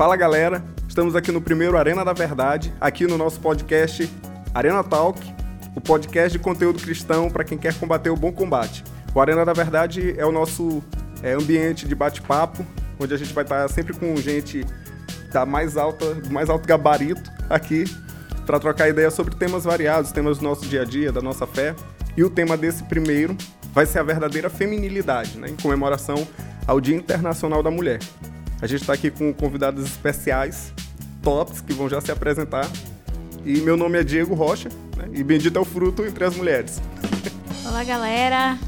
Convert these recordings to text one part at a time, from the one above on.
Fala galera, estamos aqui no primeiro Arena da Verdade, aqui no nosso podcast Arena Talk, o podcast de conteúdo cristão para quem quer combater o bom combate. O Arena da Verdade é o nosso é, ambiente de bate-papo, onde a gente vai estar sempre com gente da mais alta, do mais alto gabarito aqui para trocar ideias sobre temas variados, temas do nosso dia a dia, da nossa fé. E o tema desse primeiro vai ser a verdadeira feminilidade, né, em comemoração ao Dia Internacional da Mulher. A gente está aqui com convidados especiais, tops, que vão já se apresentar. E meu nome é Diego Rocha, né, e bendito é o fruto entre as mulheres. Olá, galera.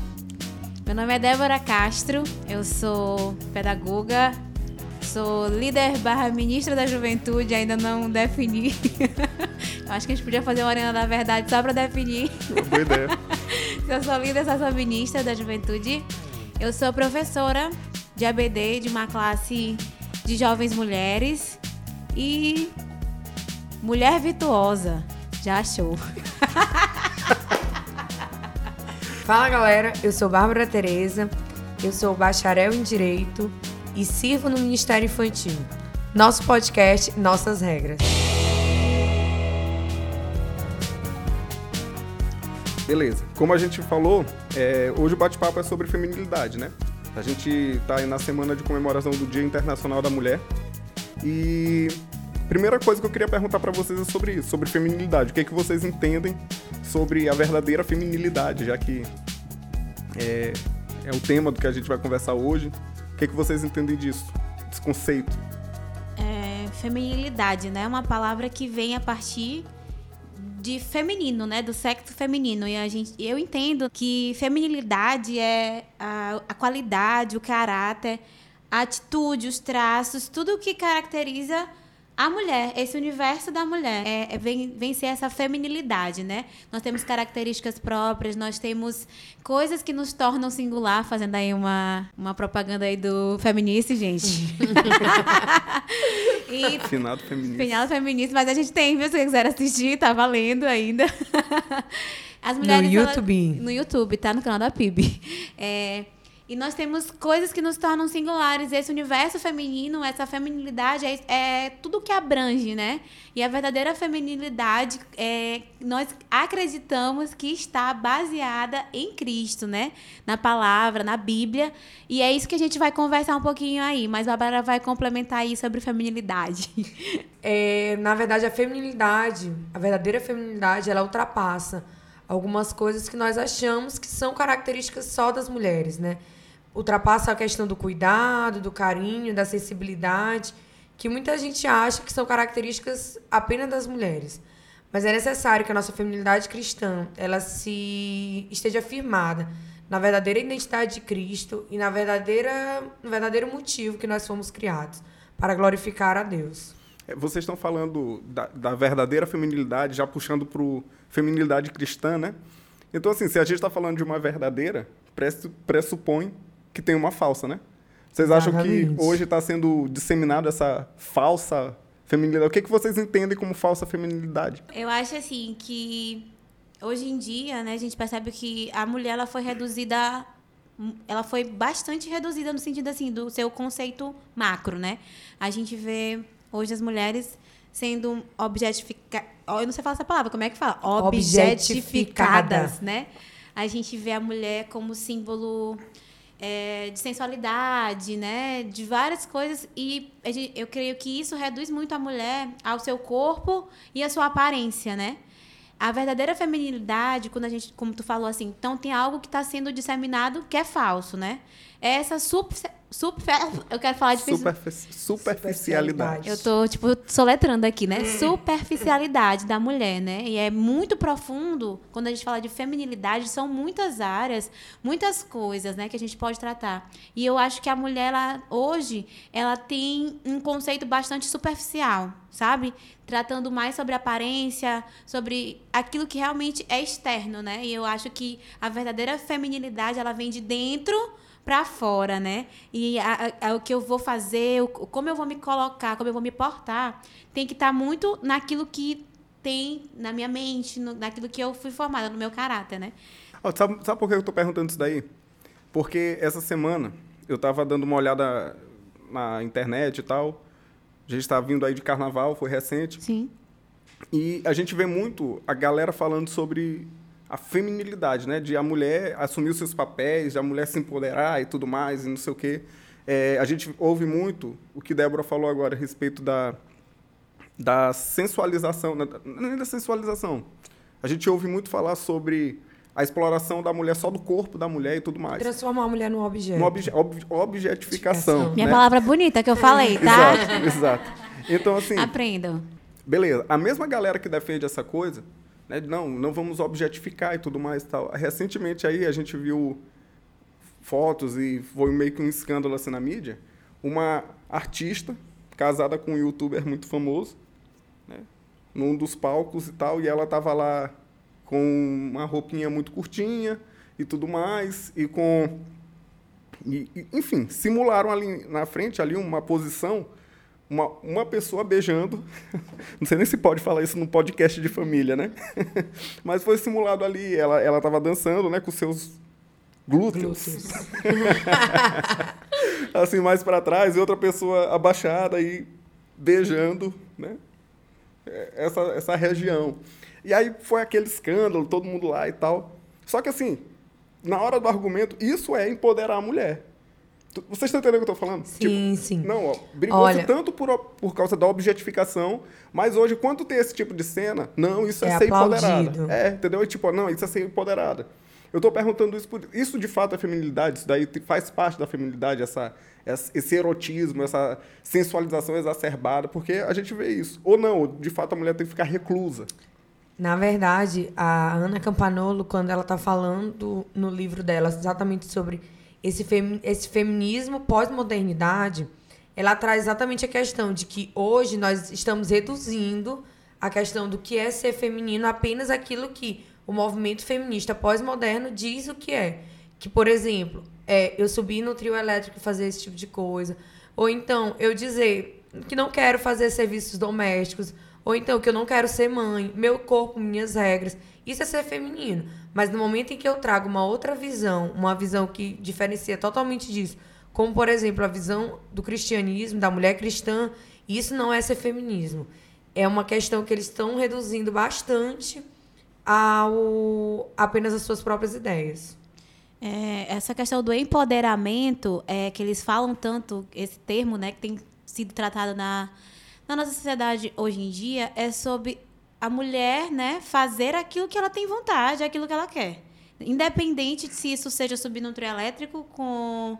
Meu nome é Débora Castro, eu sou pedagoga, sou líder barra ministra da juventude, ainda não defini. Acho que a gente podia fazer uma arena da verdade só para definir. Uma boa ideia. eu sou líder, sou ministra da juventude. Eu sou professora de ABD de uma classe de jovens mulheres e mulher virtuosa. Já achou? Fala galera, eu sou Bárbara Tereza, eu sou bacharel em Direito e sirvo no Ministério Infantil. Nosso podcast, nossas regras. Beleza. Como a gente falou, é, hoje o bate-papo é sobre feminilidade, né? A gente está aí na semana de comemoração do Dia Internacional da Mulher. E primeira coisa que eu queria perguntar para vocês é sobre isso, sobre feminilidade. O que, é que vocês entendem sobre a verdadeira feminilidade, já que é, é o tema do que a gente vai conversar hoje. O que, é que vocês entendem disso, desse conceito? É, feminilidade, né? É uma palavra que vem a partir de feminino, né? Do sexo feminino. E a gente, eu entendo que feminilidade é a, a qualidade, o caráter, a atitude, os traços, tudo o que caracteriza a mulher, esse universo da mulher, é, é, vem, vem ser essa feminilidade, né? Nós temos características próprias, nós temos coisas que nos tornam singular, fazendo aí uma, uma propaganda aí do feminista, gente. e, Finado feminista. Finado feminista, mas a gente tem, viu? Se você quiser assistir, tá valendo ainda. As mulheres, no YouTube. Ela, no YouTube, tá? No canal da PIB. É, e nós temos coisas que nos tornam singulares. Esse universo feminino, essa feminilidade é, é tudo que abrange, né? E a verdadeira feminilidade, é, nós acreditamos que está baseada em Cristo, né? Na palavra, na Bíblia. E é isso que a gente vai conversar um pouquinho aí. Mas a Bárbara vai complementar aí sobre feminilidade. É, na verdade, a feminilidade, a verdadeira feminilidade, ela ultrapassa algumas coisas que nós achamos que são características só das mulheres, né? Ultrapassa a questão do cuidado, do carinho, da sensibilidade, que muita gente acha que são características apenas das mulheres. Mas é necessário que a nossa feminilidade cristã ela se esteja firmada na verdadeira identidade de Cristo e na verdadeira, no verdadeiro motivo que nós fomos criados para glorificar a Deus. É, vocês estão falando da, da verdadeira feminilidade, já puxando para feminilidade cristã, né? Então, assim, se a gente está falando de uma verdadeira, pressupõe que tem uma falsa, né? Vocês acham que hoje está sendo disseminada essa falsa feminilidade? O que, que vocês entendem como falsa feminilidade? Eu acho assim que hoje em dia, né, a gente percebe que a mulher ela foi reduzida ela foi bastante reduzida no sentido assim do seu conceito macro, né? A gente vê hoje as mulheres sendo objetificadas, eu não sei falar essa palavra, como é que fala? Objetificadas, né? A gente vê a mulher como símbolo é, de sensualidade, né? De várias coisas. E eu creio que isso reduz muito a mulher ao seu corpo e à sua aparência, né? A verdadeira feminilidade, quando a gente, como tu falou assim, então tem algo que está sendo disseminado que é falso, né? É essa super Super, eu quero falar de Superfici superficialidade. Eu tô, tipo, soletrando aqui, né? Superficialidade da mulher, né? E é muito profundo quando a gente fala de feminilidade, são muitas áreas, muitas coisas, né, que a gente pode tratar. E eu acho que a mulher, ela, hoje, ela tem um conceito bastante superficial, sabe? Tratando mais sobre aparência, sobre aquilo que realmente é externo, né? E eu acho que a verdadeira feminilidade, ela vem de dentro para fora, né? E a, a, o que eu vou fazer, o, como eu vou me colocar, como eu vou me portar, tem que estar tá muito naquilo que tem na minha mente, no, naquilo que eu fui formada, no meu caráter, né? Oh, sabe, sabe por que eu estou perguntando isso daí? Porque essa semana eu estava dando uma olhada na internet e tal, A gente está vindo aí de carnaval, foi recente. Sim. E a gente vê muito a galera falando sobre a feminilidade, né? De a mulher assumir os seus papéis, de a mulher se empoderar e tudo mais, e não sei o quê. É, a gente ouve muito o que Débora falou agora a respeito da, da sensualização, né? nem da sensualização. A gente ouve muito falar sobre a exploração da mulher, só do corpo da mulher e tudo mais. Transformar a mulher num objeto. Uma obje ob objetificação. Minha né? palavra bonita que eu falei, tá? Exato, exato. Então, assim, Aprendam. beleza. A mesma galera que defende essa coisa, né, não, não vamos objetificar e tudo mais tal. Recentemente aí a gente viu fotos e foi meio que um escândalo assim na mídia, uma artista casada com um youtuber muito famoso, né, num dos palcos e tal, e ela tava lá com uma roupinha muito curtinha e tudo mais, e com e, enfim, simularam ali na frente ali uma posição uma, uma pessoa beijando. Não sei nem se pode falar isso num podcast de família, né? Mas foi simulado ali. Ela ela estava dançando, né, com seus glúteos, Glúteos. assim mais para trás e outra pessoa abaixada e beijando, né? É, Essa essa região. E aí foi aquele escândalo, todo mundo lá e tal. Só que assim, na hora do argumento, isso é empoderar a mulher. Vocês estão entendendo o que eu estou falando? Sim, sim. Não, brigou-se tanto por, por causa da objetificação, mas hoje, quando tem esse tipo de cena, não, isso é, É ser aplaudido. empoderada. É, entendeu? É tipo, não, isso é ser empoderada. Eu estou perguntando isso por isso de fato é feminilidade, isso daí faz parte da feminilidade, essa, esse erotismo, essa sensualização exacerbada, porque a gente vê isso. Ou não, de fato a mulher tem que ficar reclusa. Na verdade, a Ana Campanolo, quando ela está falando no livro dela exatamente sobre esse, femi esse feminismo pós-modernidade, ela traz exatamente a questão de que hoje nós estamos reduzindo a questão do que é ser feminino apenas aquilo que o movimento feminista pós-moderno diz o que é. Que, por exemplo, é, eu subir no trio elétrico e fazer esse tipo de coisa. Ou então, eu dizer que não quero fazer serviços domésticos. Ou então, que eu não quero ser mãe. Meu corpo, minhas regras. Isso é ser feminino. Mas no momento em que eu trago uma outra visão, uma visão que diferencia totalmente disso, como, por exemplo, a visão do cristianismo, da mulher cristã, isso não é ser feminismo. É uma questão que eles estão reduzindo bastante ao apenas as suas próprias ideias. É, essa questão do empoderamento, é, que eles falam tanto, esse termo, né, que tem sido tratado na, na nossa sociedade hoje em dia, é sobre a mulher, né, fazer aquilo que ela tem vontade, aquilo que ela quer. Independente de se isso seja subir num trio elétrico com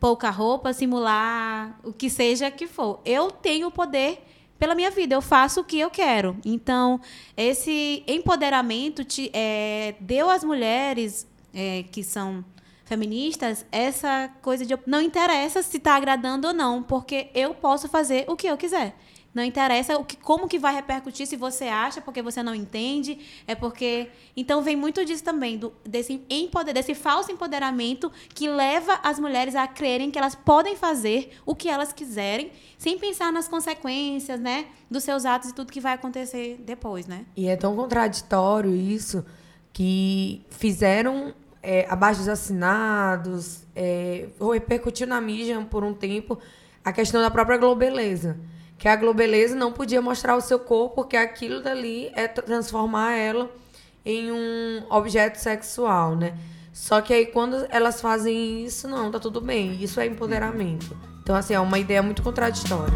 pouca roupa, simular o que seja que for. Eu tenho poder pela minha vida, eu faço o que eu quero. Então, esse empoderamento te, é, deu às mulheres é, que são feministas essa coisa de não interessa se está agradando ou não, porque eu posso fazer o que eu quiser. Não interessa o que, como que vai repercutir se você acha, porque você não entende, é porque então vem muito disso também do, desse empoder, desse falso empoderamento que leva as mulheres a crerem que elas podem fazer o que elas quiserem, sem pensar nas consequências, né, dos seus atos e tudo que vai acontecer depois, né? E é tão contraditório isso que fizeram é, abaixo dos assinados, é, repercutiu na mídia por um tempo a questão da própria Globeleza. Que a Globeleza não podia mostrar o seu corpo, porque aquilo dali é transformar ela em um objeto sexual, né? Só que aí quando elas fazem isso, não, tá tudo bem. Isso é empoderamento. Então, assim, é uma ideia muito contraditória.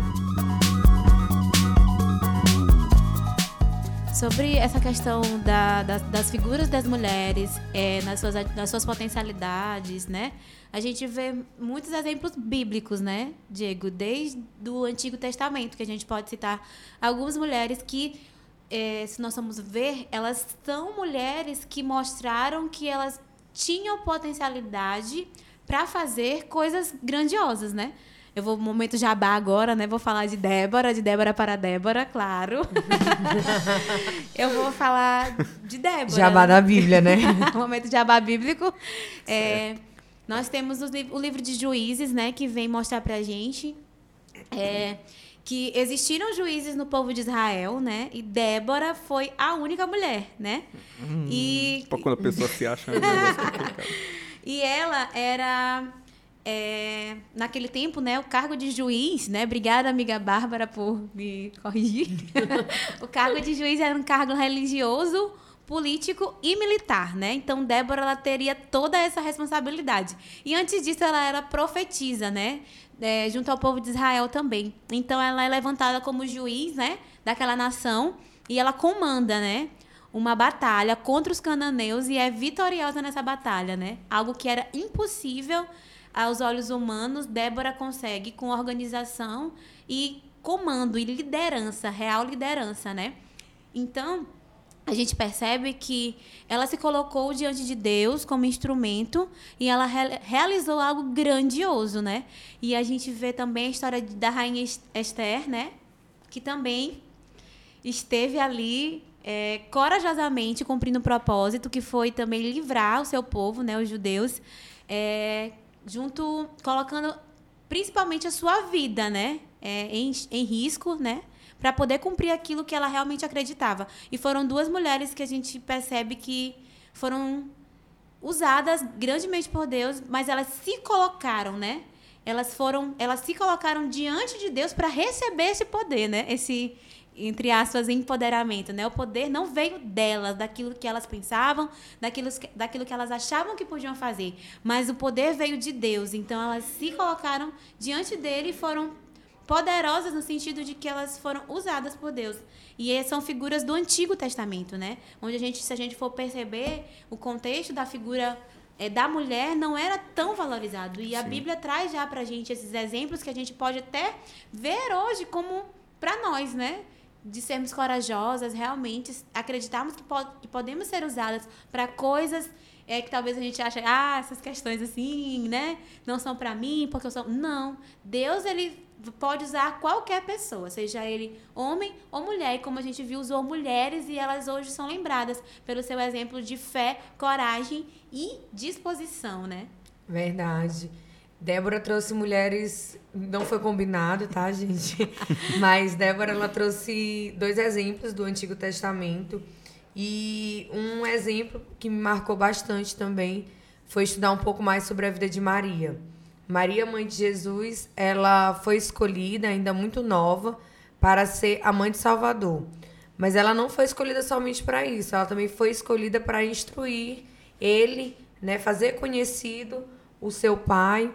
Sobre essa questão da- das- das figuras das mulheres é, nas, suas, nas suas potencialidades, né? A gente vê muitos exemplos bíblicos, né, Diego? Desde o Antigo Testamento, que a gente pode citar algumas mulheres que, é, se nós formos ver, elas são mulheres que mostraram que elas tinham potencialidade para fazer coisas grandiosas, né? Eu vou momento jabá agora, né? Vou falar de Débora, de Débora para Débora, claro. Eu vou falar de Débora. Jabá da Bíblia, né? momento jabá bíblico. É, nós temos o livro de Juízes, né? Que vem mostrar pra gente é, que existiram juízes no povo de Israel, né? E Débora foi a única mulher, né? E Pra quando a pessoa se acha. é um e ela era é, naquele tempo, né, o cargo de juiz, né, obrigada amiga Bárbara por me corrigir, o cargo de juiz era um cargo religioso, político e militar, né? Então Débora ela teria toda essa responsabilidade. E antes disso ela era profetisa, né? É, junto ao povo de Israel também. Então ela é levantada como juiz, né, daquela nação e ela comanda, né? uma batalha contra os cananeus e é vitoriosa nessa batalha, né? Algo que era impossível aos olhos humanos, Débora consegue com organização e comando e liderança, real liderança, né? Então, a gente percebe que ela se colocou diante de Deus como instrumento e ela re realizou algo grandioso, né? E a gente vê também a história da rainha Esther, né? Que também esteve ali é, corajosamente cumprindo o propósito, que foi também livrar o seu povo, né, os judeus, é, junto colocando principalmente a sua vida, né, é, em, em risco, né, para poder cumprir aquilo que ela realmente acreditava. E foram duas mulheres que a gente percebe que foram usadas grandemente por Deus, mas elas se colocaram, né? Elas foram, elas se colocaram diante de Deus para receber esse poder, né? Esse entre aspas, empoderamento, né? O poder não veio delas, daquilo que elas pensavam, daquilo, daquilo que elas achavam que podiam fazer, mas o poder veio de Deus. Então elas se colocaram diante dele e foram poderosas no sentido de que elas foram usadas por Deus. E são figuras do Antigo Testamento, né? Onde a gente, se a gente for perceber o contexto da figura é, da mulher não era tão valorizado. E Sim. a Bíblia traz já pra gente esses exemplos que a gente pode até ver hoje como para nós, né? de sermos corajosas, realmente acreditarmos que, que podemos ser usadas para coisas é que talvez a gente ache, ah, essas questões assim, né, não são para mim, porque eu sou. Não. Deus, ele pode usar qualquer pessoa, seja ele homem ou mulher. E como a gente viu, usou mulheres e elas hoje são lembradas pelo seu exemplo de fé, coragem e disposição, né? Verdade. Débora trouxe mulheres, não foi combinado, tá, gente? Mas Débora ela trouxe dois exemplos do Antigo Testamento e um exemplo que me marcou bastante também foi estudar um pouco mais sobre a vida de Maria. Maria, mãe de Jesus, ela foi escolhida ainda muito nova para ser a mãe de Salvador. Mas ela não foi escolhida somente para isso, ela também foi escolhida para instruir ele, né, fazer conhecido o seu pai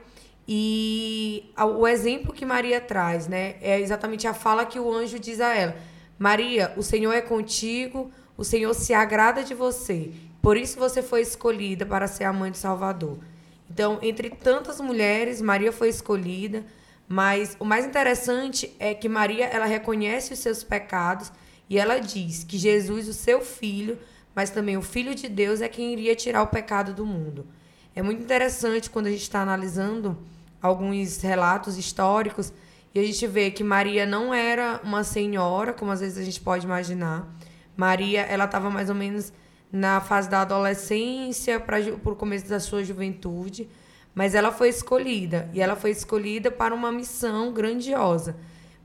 e o exemplo que Maria traz, né, é exatamente a fala que o anjo diz a ela: Maria, o Senhor é contigo, o Senhor se agrada de você. Por isso você foi escolhida para ser a mãe de Salvador. Então, entre tantas mulheres, Maria foi escolhida, mas o mais interessante é que Maria, ela reconhece os seus pecados e ela diz que Jesus, o seu filho, mas também o filho de Deus é quem iria tirar o pecado do mundo. É muito interessante quando a gente está analisando alguns relatos históricos e a gente vê que Maria não era uma senhora, como às vezes a gente pode imaginar. Maria, ela estava mais ou menos na fase da adolescência para o começo da sua juventude, mas ela foi escolhida e ela foi escolhida para uma missão grandiosa.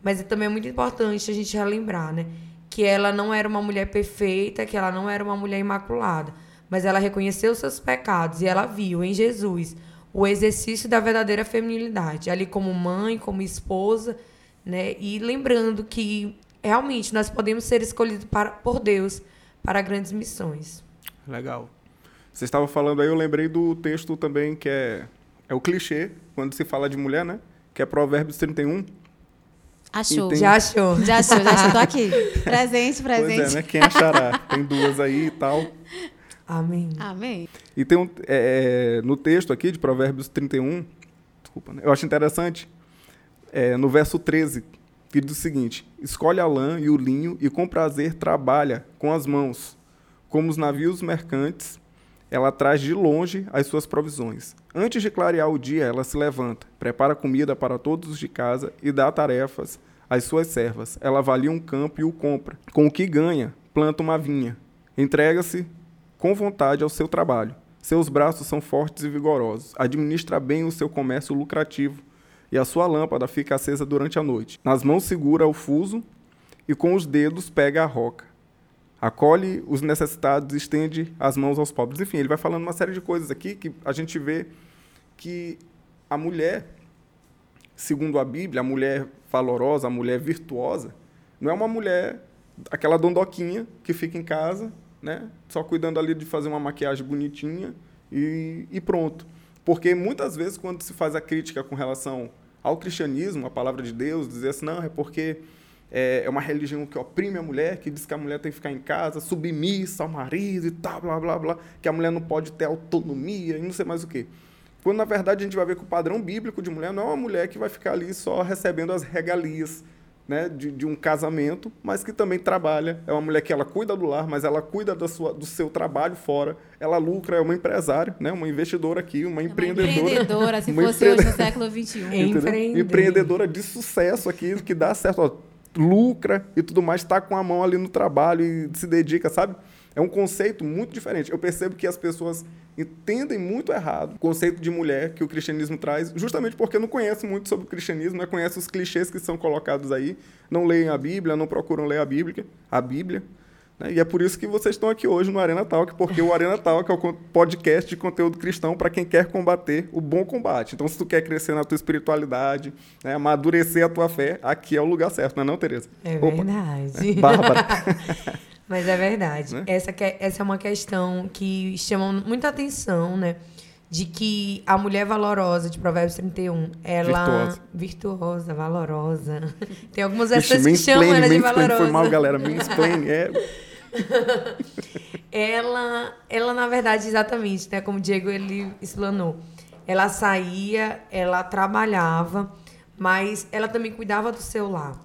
Mas também é muito importante a gente relembrar, né, que ela não era uma mulher perfeita, que ela não era uma mulher imaculada, mas ela reconheceu seus pecados e ela viu em Jesus o exercício da verdadeira feminilidade, ali como mãe, como esposa, né? E lembrando que realmente nós podemos ser escolhidos para, por Deus para grandes missões. Legal. Você estava falando aí, eu lembrei do texto também que é, é o clichê, quando se fala de mulher, né? Que é Provérbios 31. Achou. Tem... Já achou. Já achou, já achou. Tô aqui. Presente, presente. Pois é, né? Quem achará? Tem duas aí e tal. Amém. Amém. E tem um, é, é, no texto aqui de Provérbios 31, desculpa, né? eu acho interessante, é, no verso 13, que diz o seguinte: Escolhe a lã e o linho e com prazer trabalha com as mãos. Como os navios mercantes, ela traz de longe as suas provisões. Antes de clarear o dia, ela se levanta, prepara comida para todos os de casa e dá tarefas às suas servas. Ela avalia um campo e o compra. Com o que ganha, planta uma vinha. Entrega-se com vontade ao seu trabalho. Seus braços são fortes e vigorosos. Administra bem o seu comércio lucrativo e a sua lâmpada fica acesa durante a noite. Nas mãos segura o fuso e com os dedos pega a roca. Acolhe os necessitados estende as mãos aos pobres. Enfim, ele vai falando uma série de coisas aqui que a gente vê que a mulher, segundo a Bíblia, a mulher valorosa, a mulher virtuosa, não é uma mulher, aquela dondoquinha que fica em casa, né? Só cuidando ali de fazer uma maquiagem bonitinha e, e pronto. Porque muitas vezes, quando se faz a crítica com relação ao cristianismo, a palavra de Deus, dizer assim, não, é porque é, é uma religião que oprime a mulher, que diz que a mulher tem que ficar em casa, submissa ao marido e tal, blá, blá, blá, que a mulher não pode ter autonomia e não sei mais o quê. Quando, na verdade, a gente vai ver que o padrão bíblico de mulher não é uma mulher que vai ficar ali só recebendo as regalias né, de, de, um casamento, mas que também trabalha. É uma mulher que ela cuida do lar, mas ela cuida da sua, do seu trabalho fora. Ela lucra, é uma empresária, né, uma investidora aqui, uma é empreendedora. Uma empreendedora, se uma fosse hoje no século XXI. Empreendedora de sucesso aqui, que dá certo, ó, lucra e tudo mais, está com a mão ali no trabalho e se dedica, sabe? É um conceito muito diferente. Eu percebo que as pessoas entendem muito errado o conceito de mulher que o cristianismo traz, justamente porque não conhecem muito sobre o cristianismo, né? conhecem os clichês que são colocados aí, não leem a Bíblia, não procuram ler a Bíblia, a Bíblia. Né? E é por isso que vocês estão aqui hoje no Arena Talk, porque o Arena Talk é o podcast de conteúdo cristão para quem quer combater o bom combate. Então, se tu quer crescer na tua espiritualidade, né? amadurecer a tua fé, aqui é o lugar certo, não é não, Tereza? É Opa. verdade. Bárbara. Mas é verdade. Né? Essa, que, essa é uma questão que chama muita atenção, né? De que a mulher valorosa de Provérbios 31, ela. Virtuosa. Virtuosa, valorosa. Tem algumas dessas que chamam ela de valorosa. Foi mal, galera. Mansplain, é. ela, ela, na verdade, exatamente, né? Como o Diego ele explanou. Ela saía, ela trabalhava, mas ela também cuidava do seu lar.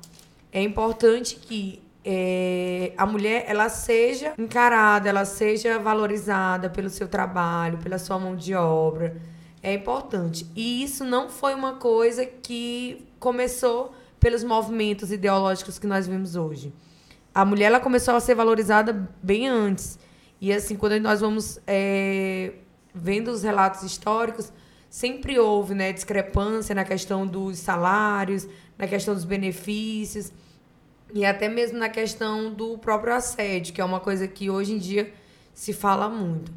É importante que é, a mulher ela seja encarada, ela seja valorizada pelo seu trabalho, pela sua mão de obra. É importante. E isso não foi uma coisa que começou pelos movimentos ideológicos que nós vemos hoje. A mulher ela começou a ser valorizada bem antes. E assim, quando nós vamos é, vendo os relatos históricos, sempre houve né, discrepância na questão dos salários, na questão dos benefícios. E até mesmo na questão do próprio assédio, que é uma coisa que hoje em dia se fala muito.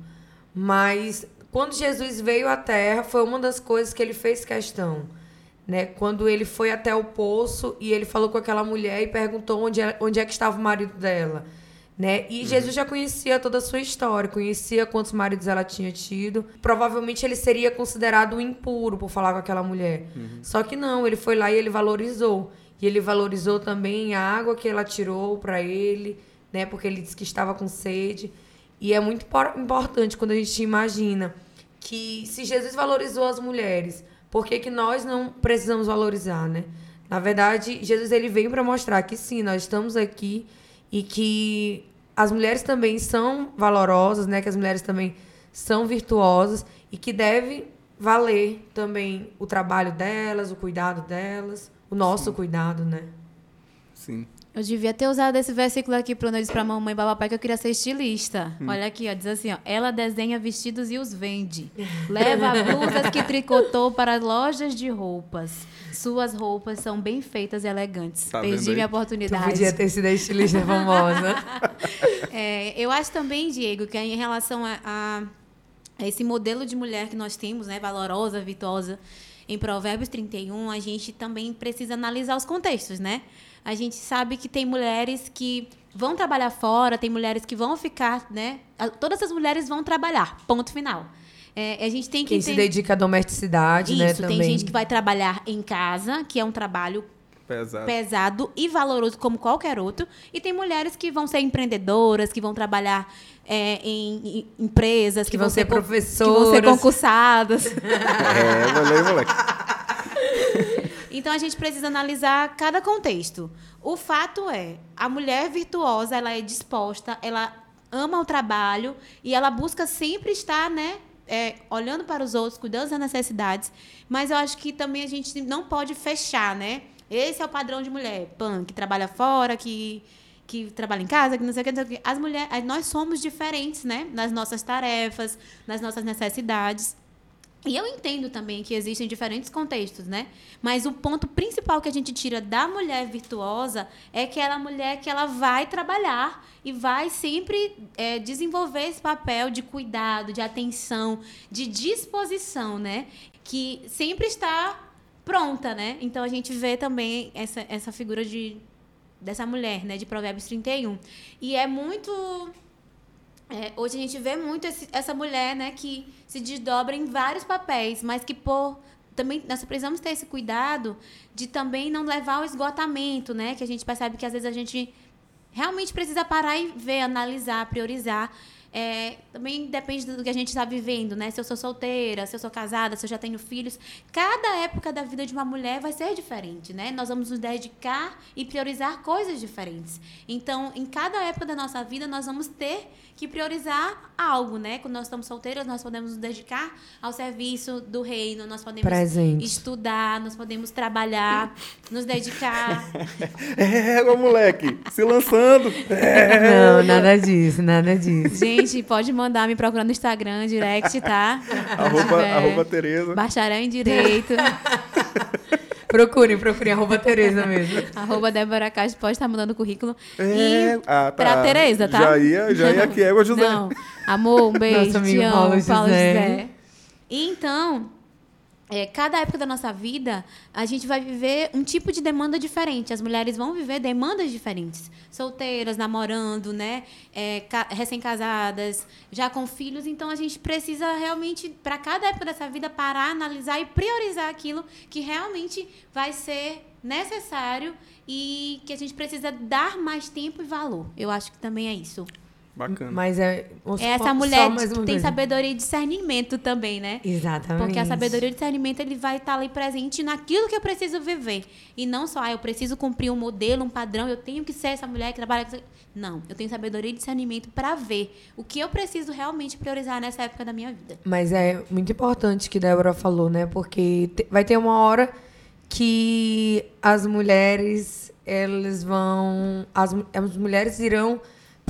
Mas quando Jesus veio à Terra, foi uma das coisas que ele fez questão. Né? Quando ele foi até o poço e ele falou com aquela mulher e perguntou onde é, onde é que estava o marido dela. Né? E uhum. Jesus já conhecia toda a sua história, conhecia quantos maridos ela tinha tido. Provavelmente ele seria considerado impuro por falar com aquela mulher. Uhum. Só que não, ele foi lá e ele valorizou. E ele valorizou também a água que ela tirou para ele, né? Porque ele disse que estava com sede. E é muito importante quando a gente imagina que se Jesus valorizou as mulheres, por que, que nós não precisamos valorizar, né? Na verdade, Jesus ele veio para mostrar que sim, nós estamos aqui e que as mulheres também são valorosas, né? Que as mulheres também são virtuosas e que deve valer também o trabalho delas, o cuidado delas o nosso Sim. cuidado, né? Sim. Eu devia ter usado esse versículo aqui para eu disse para mamãe e papai que eu queria ser estilista. Hum. Olha aqui, ó, diz assim, ó, ela desenha vestidos e os vende. Leva blusas que tricotou para lojas de roupas. Suas roupas são bem feitas e elegantes. Tá Perdi minha oportunidade. Tu podia ter sido a estilista famosa. é, eu acho também, Diego, que em relação a, a, a esse modelo de mulher que nós temos, né, valorosa, virtuosa, em Provérbios 31, a gente também precisa analisar os contextos, né? A gente sabe que tem mulheres que vão trabalhar fora, tem mulheres que vão ficar, né? Todas as mulheres vão trabalhar, ponto final. É, a gente tem que Quem se dedica à domesticidade, Isso, né? Isso, tem gente que vai trabalhar em casa, que é um trabalho pesado. pesado e valoroso como qualquer outro. E tem mulheres que vão ser empreendedoras, que vão trabalhar é, em, em, empresas, que, que vão, ser professoras, que vão ser concursadas. é, moleque, moleque. Então a gente precisa analisar cada contexto. O fato é, a mulher virtuosa, ela é disposta, ela ama o trabalho e ela busca sempre estar, né, é, olhando para os outros, cuidando das necessidades. Mas eu acho que também a gente não pode fechar, né? Esse é o padrão de mulher, pan, que trabalha fora, que que trabalha em casa, que não sei o que, não sei o que. As mulheres, nós somos diferentes, né? Nas nossas tarefas, nas nossas necessidades. E eu entendo também que existem diferentes contextos, né? Mas o ponto principal que a gente tira da mulher virtuosa é que ela é mulher que ela vai trabalhar e vai sempre é, desenvolver esse papel de cuidado, de atenção, de disposição, né? Que sempre está pronta, né? Então a gente vê também essa, essa figura de, dessa mulher, né? De Provérbios 31. E é muito é, hoje a gente vê muito esse, essa mulher, né, que se desdobra em vários papéis, mas que por também nós precisamos ter esse cuidado de também não levar ao esgotamento, né, que a gente percebe que às vezes a gente realmente precisa parar e ver, analisar, priorizar é, também depende do que a gente está vivendo, né? Se eu sou solteira, se eu sou casada, se eu já tenho filhos. Cada época da vida de uma mulher vai ser diferente, né? Nós vamos nos dedicar e priorizar coisas diferentes. Então, em cada época da nossa vida, nós vamos ter que priorizar algo, né? Quando nós estamos solteiras, nós podemos nos dedicar ao serviço do reino, nós podemos Presente. estudar, nós podemos trabalhar, nos dedicar. É, moleque, se lançando. É. Não, nada disso, nada disso. Gente, pode mandar me procurar no Instagram, direct, tá? arroba, arroba Tereza. Bacharel em Direito. Procurem, procurem, arroba Tereza mesmo. arroba Débora Castro pode estar mandando currículo. É, e ah, tá. pra Tereza, tá? Já ia, já ia aqui, é o José. Não, amor, um beijo, Nosso amigo te amo, Paulo Paulo José. José. E então, é, cada época da nossa vida, a gente vai viver um tipo de demanda diferente. As mulheres vão viver demandas diferentes. Solteiras, namorando, né? É, ca- recém-casadas, já com filhos. Então, a gente precisa realmente, para cada época dessa vida, parar, analisar e priorizar aquilo que realmente vai ser necessário e que a gente precisa dar mais tempo e valor. Eu acho que também é isso. Bacana. Mas é. É essa mulher que tem sabedoria e discernimento também, né? Exatamente. Porque a sabedoria e o discernimento ele vai estar ali presente naquilo que eu preciso viver. E não só, ah, eu preciso cumprir um modelo, um padrão, eu tenho que ser essa mulher que trabalha. Não, eu tenho sabedoria e discernimento para ver o que eu preciso realmente priorizar nessa época da minha vida. Mas é muito importante que Débora falou, né? Porque vai ter uma hora que as mulheres, elas vão. As, as mulheres irão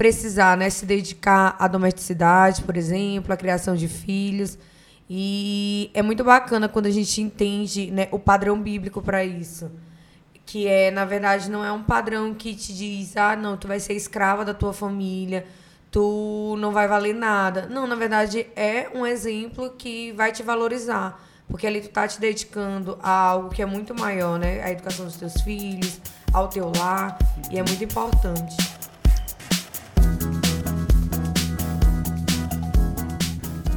precisar, né? Se dedicar à domesticidade, por exemplo, à criação de filhos. E é muito bacana quando a gente entende né, o padrão bíblico para isso. Que é, na verdade, não é um padrão que te diz, ah, não, tu vai ser escrava da tua família, tu não vai valer nada. Não, na verdade, é um exemplo que vai te valorizar. Porque ali tu tá te dedicando a algo que é muito maior, né? A educação dos teus filhos, ao teu lar. E é muito importante.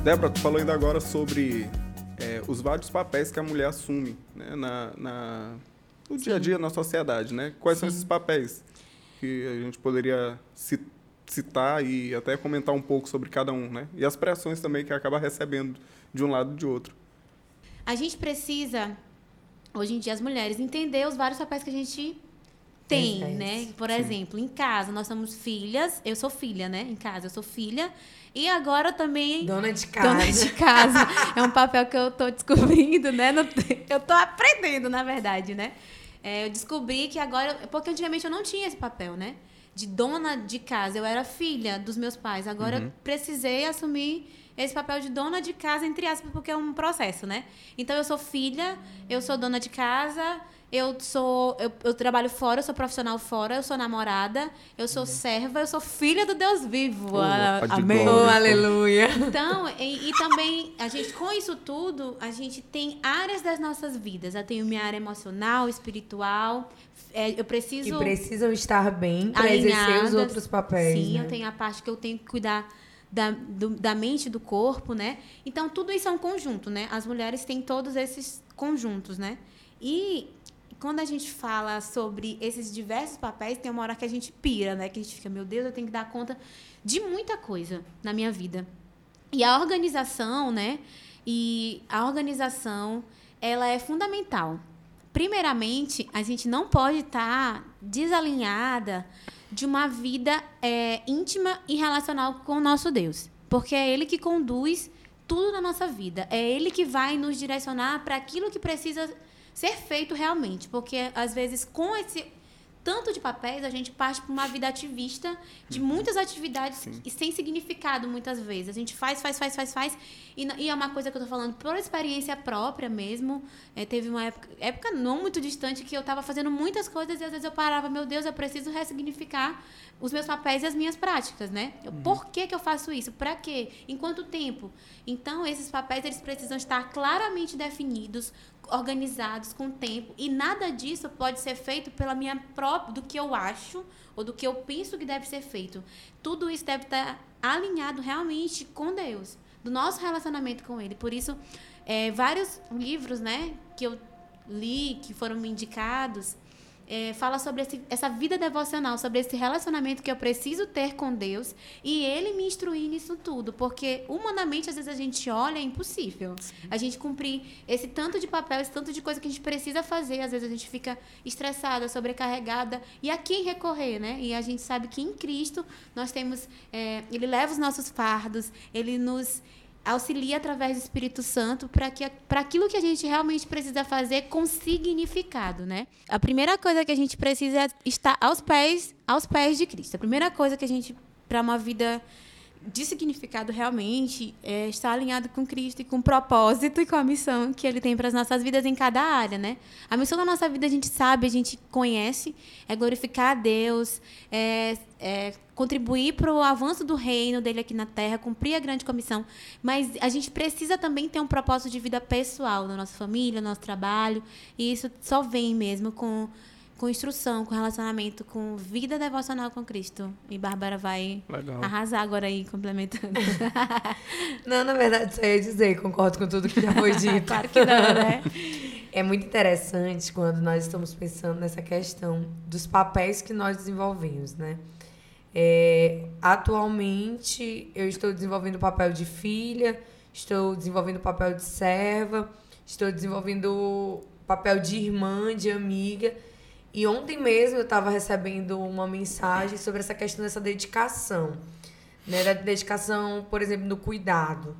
Débora, tu falou ainda agora sobre é, os vários papéis que a mulher assume né, na, na- no dia a dia na sociedade, né? Quais são Sim. esses papéis que a gente poderia ci- citar e até comentar um pouco sobre cada um, né? E as pressões também que acaba recebendo de um lado e de outro. A gente precisa, hoje em dia, as mulheres, entender os vários papéis que a gente tem, Exerce. né? Por exemplo, em casa, nós somos filhas, eu sou filha, né? Em casa, eu sou filha. E agora também. Dona de casa. Dona de casa. É um papel que eu tô descobrindo, né? Eu tô aprendendo, na verdade, né? É, eu descobri que agora. Porque antigamente eu não tinha esse papel, né? De dona de casa. Eu era filha dos meus pais. Agora eu precisei assumir esse papel de dona de casa, entre aspas, porque é um processo, né? Então eu sou filha, eu sou dona de casa. Eu sou. Eu, eu trabalho fora, eu sou profissional fora, eu sou namorada, eu sou serva, eu sou filha do Deus vivo. Oh, Ah, a amém. glória. Oh, aleluia. Então, e, e também, a gente, com isso tudo, a gente tem áreas das nossas vidas. Eu tenho minha área emocional, espiritual. é, eu Que preciso. precisam estar bem para exercer os outros papéis. Sim, né? eu tenho a parte que eu tenho que cuidar da, do- da mente e do corpo, né? Então, tudo isso é um conjunto, né? As mulheres têm todos esses conjuntos, né? E quando a gente fala sobre esses diversos papéis, tem uma hora que a gente pira, né? Que a gente fica, meu Deus, eu tenho que dar conta de muita coisa na minha vida. E a organização, né? E a organização, ela é fundamental. Primeiramente, a gente não pode estar desalinhada de uma vida é, íntima e relacional com o nosso Deus. Porque é Ele que conduz tudo na nossa vida. É Ele que vai nos direcionar para aquilo que precisa ser feito realmente. Porque, às vezes, com esse tanto de papéis, a gente parte para uma vida ativista de muitas atividades Sim. e sem significado muitas vezes. A gente faz, faz, faz, faz, faz. E, e é uma coisa que eu tô falando por experiência própria mesmo. É, teve uma época, época não muito distante que eu estava fazendo muitas coisas e às vezes eu parava, meu Deus, eu preciso ressignificar os meus papéis e as minhas práticas, né? Uhum. Por que, que eu faço isso? Para quê? Em quanto tempo? Então, esses papéis eles precisam estar claramente definidos, organizados com tempo e nada disso pode ser feito pela minha própria do que eu acho ou do que eu penso que deve ser feito. Tudo isso deve estar alinhado realmente com Deus, do nosso relacionamento com Ele. Por isso, é, vários livros, né, que eu li, que foram me indicados, é, fala sobre esse, essa vida devocional, sobre esse relacionamento que eu preciso ter com Deus e Ele me instruir nisso tudo, porque humanamente às vezes a gente olha é impossível. Sim. A gente cumprir esse tanto de papel, esse tanto de coisa que a gente precisa fazer, às vezes a gente fica estressada, sobrecarregada e a quem recorrer, né? E a gente sabe que em Cristo nós temos, é, Ele leva os nossos fardos, Ele nos auxilia através do Espírito Santo para que para aquilo que a gente realmente precisa fazer com significado, né? A primeira coisa que a gente precisa é estar aos pés aos pés de Cristo. A primeira coisa que a gente para uma vida de significado realmente é estar alinhado com Cristo e com o propósito e com a missão que Ele tem para as nossas vidas em cada área, né? A missão da nossa vida a gente sabe, a gente conhece, é glorificar a Deus, é, é contribuir para o avanço do reino dele aqui na Terra, cumprir a grande comissão, mas a gente precisa também ter um propósito de vida pessoal na nossa família, no nosso trabalho, e isso só vem mesmo com com instrução, com relacionamento, com vida devocional com Cristo. E Bárbara vai Legal. arrasar agora aí, complementando. não, na verdade, só ia dizer, concordo com tudo que já foi dito. claro que não, né? É muito interessante quando nós estamos pensando nessa questão dos papéis que nós desenvolvemos, né? É, atualmente, eu estou desenvolvendo o papel de filha, estou desenvolvendo o papel de serva, estou desenvolvendo o papel de irmã, de amiga e ontem mesmo eu estava recebendo uma mensagem sobre essa questão dessa dedicação, né? Da dedicação, por exemplo, no cuidado.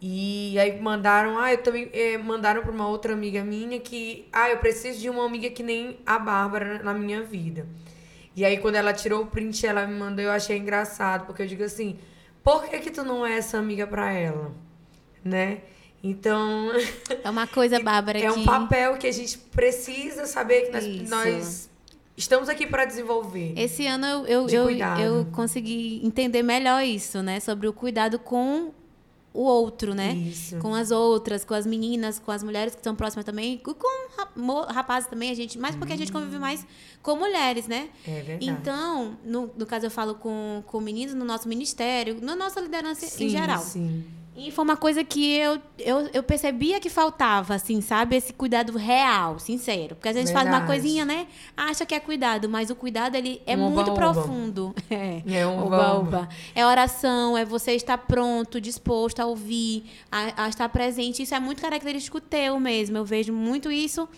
E aí mandaram, ah, eu também eh, mandaram para uma outra amiga minha que, ah, eu preciso de uma amiga que nem a Bárbara na minha vida. E aí quando ela tirou o print, ela me mandou, eu achei engraçado, porque eu digo assim, por que que tu não é essa amiga para ela, né? Então. É uma coisa, Bárbara. é que... um papel que a gente precisa saber que nós, nós estamos aqui para desenvolver. Esse ano eu, eu, eu, eu, consegui entender melhor isso, né? Sobre o cuidado com o outro, né? Isso. Com as outras, com as meninas, com as mulheres que estão próximas também, com rapazes também, a gente, mais porque a gente convive mais com mulheres, né? É verdade. Então, no, no caso eu falo com, com meninos no nosso ministério, na nossa liderança sim, em geral. Sim. E foi uma coisa que eu, eu, eu percebia que faltava, assim, sabe? Esse cuidado real, sincero. Porque às vezes Verdade. faz uma coisinha, né? Acha que é cuidado, mas o cuidado, ele é um muito oba, profundo. É, é um oba, oba. É oração, é você estar pronto, disposto a ouvir, a, a estar presente. Isso é muito característico teu mesmo. Eu vejo muito isso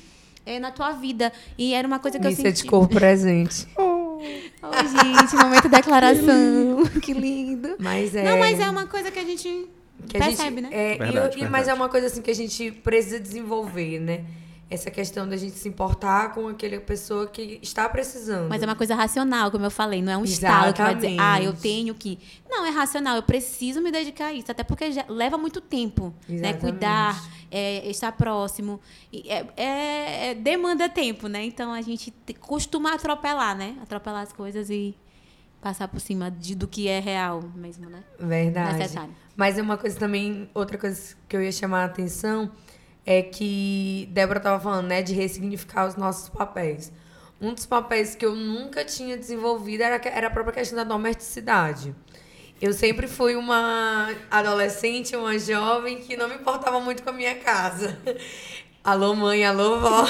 é, na tua vida. E era uma coisa que Missa eu senti. de corpo presente. oh, gente, momento de declaração. que lindo. Mas é... Não, mas é uma coisa que a gente que Percebe, gente, né? É, verdade, e, mas é uma coisa assim que a gente precisa desenvolver, né? Essa questão da gente se importar com aquela pessoa que está precisando. Mas é uma coisa racional, como eu falei, não é um estalo que vai dizer, ah, eu tenho que. Não, é racional, eu preciso me dedicar a isso, até porque leva muito tempo, né? Cuidar, é, estar próximo. É, é, é, demanda tempo, né? Então a gente costuma atropelar, né? Atropelar as coisas e passar por cima de, do que é real mesmo, né? Verdade. Necessário. Mas é uma coisa também, outra coisa que eu ia chamar a atenção é que Débora estava falando, né, de ressignificar os nossos papéis. Um dos papéis que eu nunca tinha desenvolvido era, era a própria questão da domesticidade. Eu sempre fui uma adolescente, uma jovem que não me importava muito com a minha casa. Alô, mãe, alô, vó.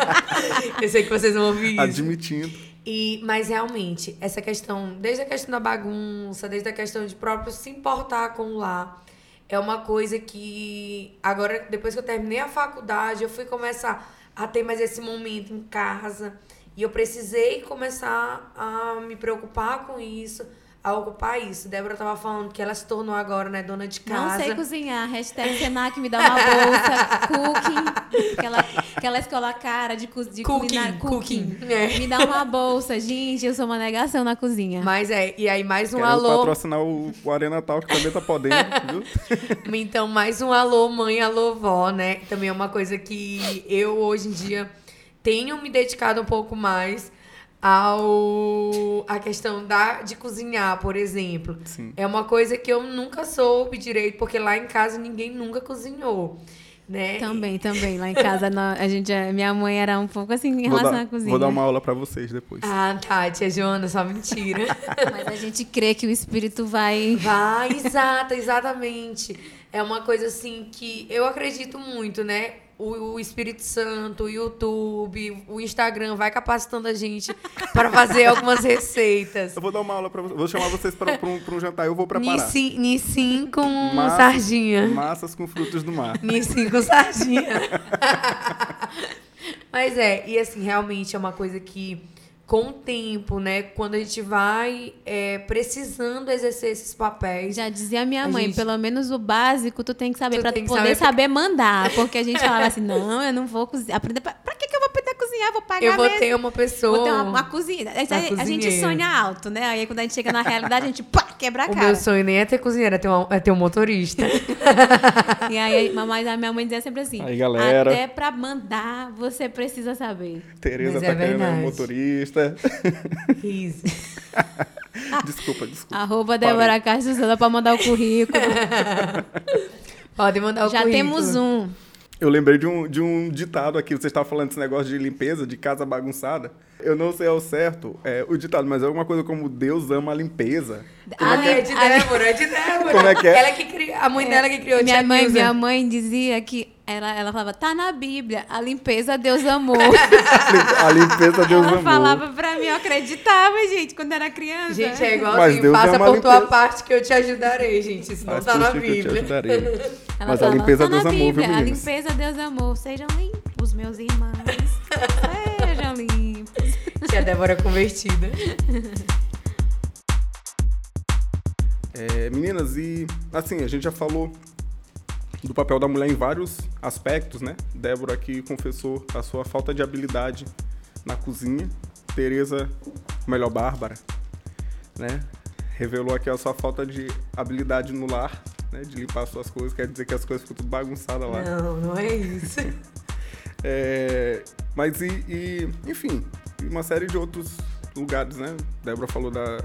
eu sei que vocês vão ouvir isso. Admitindo. E, mas realmente, essa questão, desde a questão da bagunça, desde a questão de próprio se importar com o lar, é uma coisa que agora, depois que eu terminei a faculdade, eu fui começar a ter mais esse momento em casa. E eu precisei começar a me preocupar com isso a ocupar isso. Débora tava falando que ela se tornou agora, né, dona de casa. Não sei cozinhar. Hashtag Senac me dá uma bolsa, cooking. Ela Aquela escola cara de, cu- de Cooking, culinária- cooking. É. Me dá uma bolsa. Gente, eu sou uma negação na cozinha. Mas é, e aí mais um Quero alô. patrocinar o, o Arena Tal, que também tá podendo, viu? Então, mais um alô, mãe, alô, vó, né? Também é uma coisa que eu, hoje em dia, tenho me dedicado um pouco mais ao a questão da, de cozinhar, por exemplo. Sim. É uma coisa que eu nunca soube direito, porque lá em casa ninguém nunca cozinhou, né? Também, também. Lá em casa, a gente, é- minha mãe era um pouco assim em Vou relação dar, à cozinha. vou dar uma aula pra vocês depois. Ah, tá, tia Joana, só mentira. Mas a gente crê que o espírito vai. Vai, exata, exatamente. É uma coisa assim que eu acredito muito, né? O, o Espírito Santo, o YouTube, o Instagram vai capacitando a gente para fazer algumas receitas. Eu vou dar uma aula pra vocês. Vou chamar vocês pra, um, um jantar. Eu vou preparar. Nissin, Nissin com Massas- sardinha. Massas com frutos do mar. Nissin com sardinha. Mas é, e assim, realmente é uma coisa que, com o tempo, né? Quando a gente vai é, precisando exercer esses papéis. Já dizia minha A mãe, gente- pelo menos o básico tu tem que saber que poder saber saber, mandar. Porque a gente falava assim, não, eu não vou cozinhar. Aprender pra, pra que, que eu vou aprender a cozinhar? Eu vou pagar Eu vou mesmo. ter uma pessoa. Vou ter uma, uma cozinha. A, Uma a gente sonha alto, né? Aí quando a gente chega na realidade, a gente pá, quebra a O cara. meu sonho nem é ter cozinheira, é ter, uma- é ter um motorista. E aí, mas a minha mãe dizia sempre assim: Aí, galera. até pra mandar, você precisa saber. Tereza Mas tá é querendo um verdade. Motorista. Riso. desculpa, desculpa. Arroba Débora Castro Souza pra mandar o currículo. Pode mandar o Já currículo. temos um. Eu lembrei de um, de um ditado aqui. Vocês estavam falando desse negócio de limpeza, de casa bagunçada. Eu não sei ao certo é, o ditado, mas é alguma coisa como Deus ama a limpeza. Como Ah, é é é? de Débora, é de Débora. Como é que é? Ela que criou, a mãe dela que criou Minha mãe, Nilza. minha mãe dizia que ela, ela falava, tá na Bíblia, a limpeza Deus amou. A limpeza Deus ela amou. falava pra mim, eu acreditava, gente, quando era criança. Gente, é igual Mas assim, Deus faça ama a por tua parte que eu te ajudarei, gente. Isso não Faz tá na Bíblia. Ela Mas a falava, limpeza tá Deus na amou, viu, Bíblia, A limpeza Deus amou. Sejam limpos, meus irmãos. Sejam limpos. Tia Débora convertida. É, meninas, e assim, a gente já falou do papel da mulher em vários aspectos, né? Débora aqui confessou a sua falta de habilidade na cozinha. Tereza, melhor Bárbara, né? Revelou aqui a sua falta de habilidade no lar, né? De limpar suas coisas, quer dizer que as coisas ficam tudo bagunçadas lá. Não, não é isso. É, mas e, e, enfim, uma série de outros lugares, né? Débora falou da,